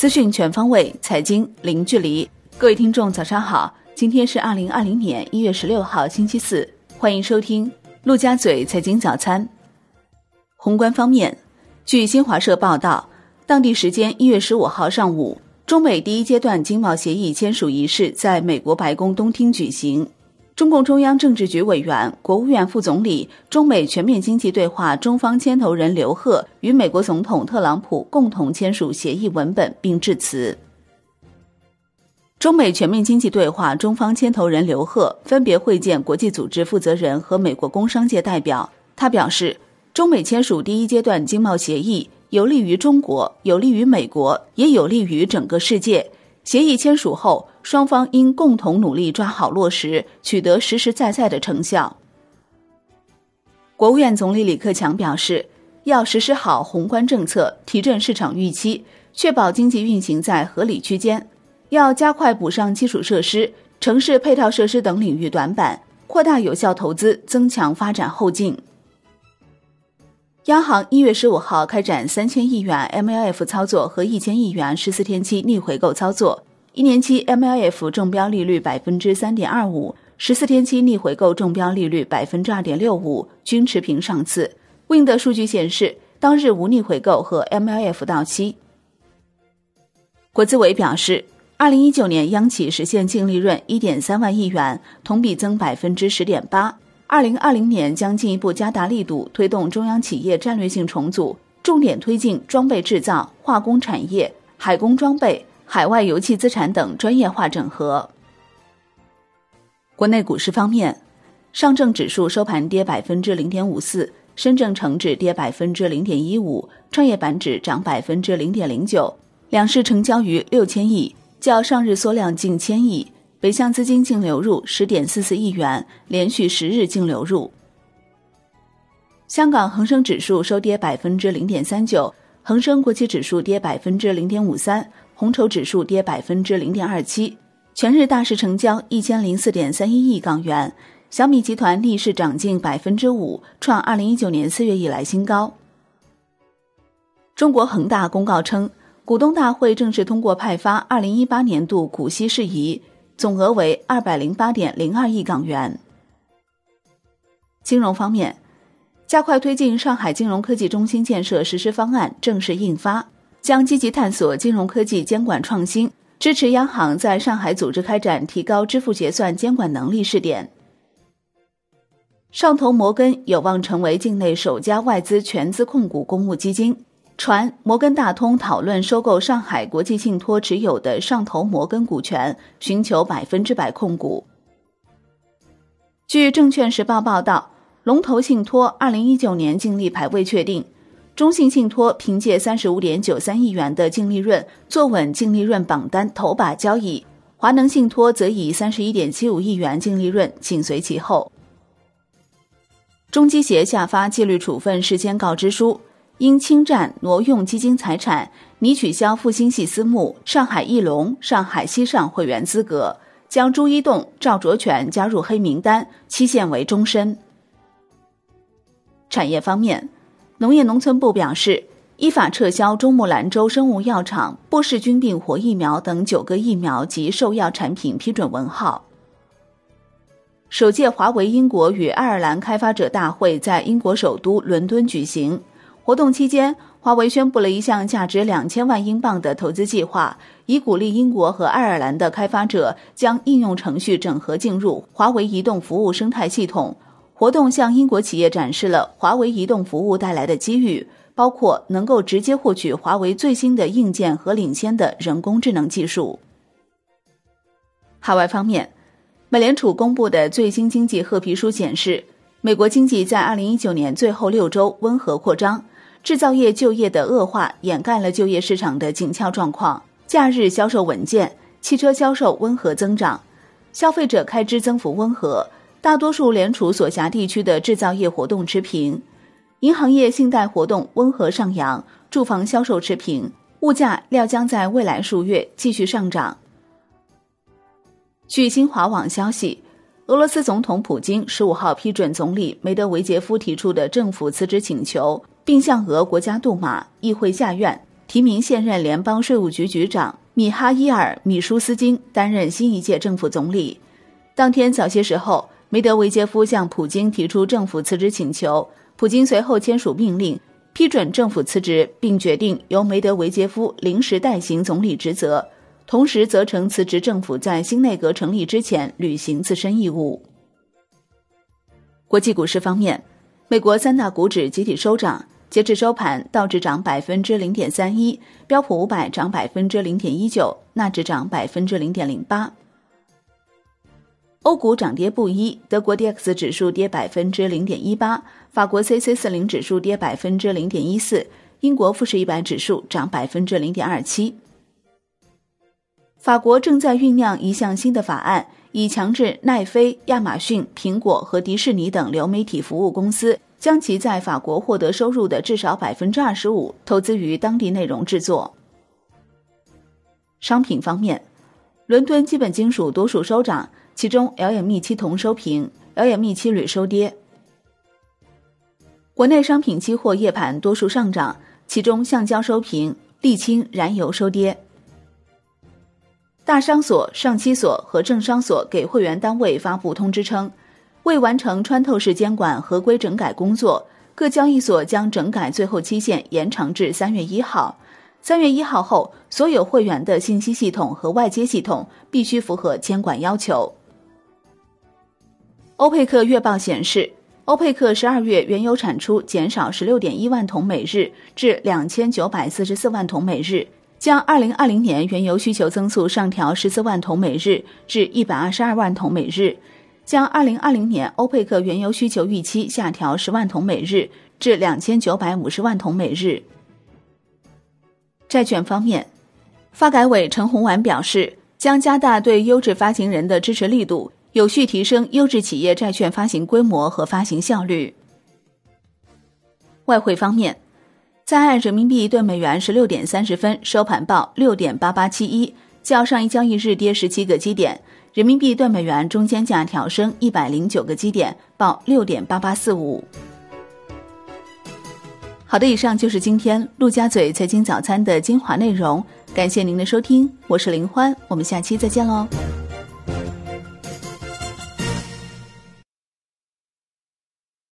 资讯全方位，财经零距离。各位听众，早上好！今天是二零二零年一月十六号，星期四。欢迎收听陆家嘴财经早餐。宏观方面，据新华社报道，当地时间一月十五号上午，中美第一阶段经贸协议签署仪式在美国白宫东厅举行。中共中央政治局委员、国务院副总理、中美全面经济对话中方牵头人刘鹤与美国总统特朗普共同签署协议文本并致辞。中美全面经济对话中方牵头人刘鹤分别会见国际组织负责人和美国工商界代表。他表示，中美签署第一阶段经贸协议，有利于中国，有利于美国，也有利于整个世界。协议签署后，双方应共同努力抓好落实，取得实实在在的成效。国务院总理李克强表示，要实施好宏观政策，提振市场预期，确保经济运行在合理区间；要加快补上基础设施、城市配套设施等领域短板，扩大有效投资，增强发展后劲。央行一月十五号开展三千亿元 MLF 操作和一千亿元十四天期逆回购操作，一年期 MLF 中标利率百分之三点二五，十四天期逆回购中标利率百分之二点六五，均持平上次。Wind 数据显示，当日无逆回购和 MLF 到期。国资委表示，二零一九年央企实现净利润一点三万亿元，同比增百分之十点八。二零二零年将进一步加大力度推动中央企业战略性重组，重点推进装备制造、化工产业、海工装备、海外油气资产等专业化整合。国内股市方面，上证指数收盘跌百分之零点五四，深证成指跌百分之零点一五，创业板指涨百分之零点零九，两市成交余六千亿，较上日缩量近千亿。北向资金净流入十点四四亿元，连续十日净流入。香港恒生指数收跌百分之零点三九，恒生国企指数跌百分之零点五三，红筹指数跌百分之零点二七。全日大市成交一千零四点三一亿港元。小米集团逆势涨近百分之五，创二零一九年四月以来新高。中国恒大公告称，股东大会正式通过派发二零一八年度股息事宜。总额为二百零八点零二亿港元。金融方面，加快推进上海金融科技中心建设实施方案正式印发，将积极探索金融科技监管创新，支持央行在上海组织开展提高支付结算监管能力试点。上投摩根有望成为境内首家外资全资控股公募基金。传摩根大通讨论收购上海国际信托持有的上投摩根股权，寻求百分之百控股。据证券时报报道，龙头信托二零一九年净利排位确定，中信信托凭借三十五点九三亿元的净利润坐稳净利润榜单头把交椅，华能信托则以三十一点七五亿元净利润紧随其后。中基协下发纪律处分事先告知书。因侵占、挪用基金财产，拟取消复兴系私募上海翼龙、上海西上会员资格，将朱一栋、赵卓全加入黑名单，期限为终身。产业方面，农业农村部表示，依法撤销中木兰州生物药厂波氏菌病活疫苗等九个疫苗及兽药产品批准文号。首届华为英国与爱尔兰开发者大会在英国首都伦敦举行。活动期间，华为宣布了一项价值两千万英镑的投资计划，以鼓励英国和爱尔兰的开发者将应用程序整合进入华为移动服务生态系统。活动向英国企业展示了华为移动服务带来的机遇，包括能够直接获取华为最新的硬件和领先的人工智能技术。海外方面，美联储公布的最新经济褐皮书显示，美国经济在二零一九年最后六周温和扩张。制造业就业的恶化掩盖了就业市场的紧俏状况。假日销售稳健，汽车销售温和增长，消费者开支增幅温和。大多数联储所辖地区的制造业活动持平，银行业信贷活动温和上扬，住房销售持平。物价料将在未来数月继续上涨。据新华网消息，俄罗斯总统普京十五号批准总理梅德韦杰夫提出的政府辞职请求。并向俄国家杜马、议会下院提名现任联邦税务局局长米哈伊尔·米舒斯金担任新一届政府总理。当天早些时候，梅德韦杰夫向普京提出政府辞职请求，普京随后签署命令，批准政府辞职，并决定由梅德韦杰夫临时代行总理职责，同时责成辞职政府在新内阁成立之前履行自身义务。国际股市方面。美国三大股指集体收涨，截至收盘，道指涨百分之零点三一，标普五百涨百分之零点一九，纳指涨百分之零点零八。欧股涨跌不一，德国 D X 指数跌百分之零点一八，法国 C C 四零指数跌百分之零点一四，英国富时一百指数涨百分之零点二七。法国正在酝酿一项新的法案。以强制奈飞、亚马逊、苹果和迪士尼等流媒体服务公司将其在法国获得收入的至少百分之二十五投资于当地内容制作。商品方面，伦敦基本金属多数收涨，其中 LME 期铜收平，LME 期铝收跌。国内商品期货夜盘多数上涨，其中橡胶收平，沥青、燃油收跌。大商所、上期所和政商所给会员单位发布通知称，未完成穿透式监管合规整改工作，各交易所将整改最后期限延长至三月一号。三月一号后，所有会员的信息系统和外接系统必须符合监管要求。欧佩克月报显示，欧佩克十二月原油产出减少十六点一万桶每日，至两千九百四十四万桶每日。将二零二零年原油需求增速上调十四万桶每日至一百二十二万桶每日，将二零二零年欧佩克原油需求预期下调十万桶每日至两千九百五十万桶每日。债券方面，发改委陈洪婉表示，将加大对优质发行人的支持力度，有序提升优质企业债券发行规模和发行效率。外汇方面。在岸人民币兑美元十六点三十分收盘报六点八八七一，较上一交易日跌十七个基点。人民币兑美元中间价调升一百零九个基点，报六点八八四五。好的，以上就是今天陆家嘴财经早餐的精华内容，感谢您的收听，我是林欢，我们下期再见喽。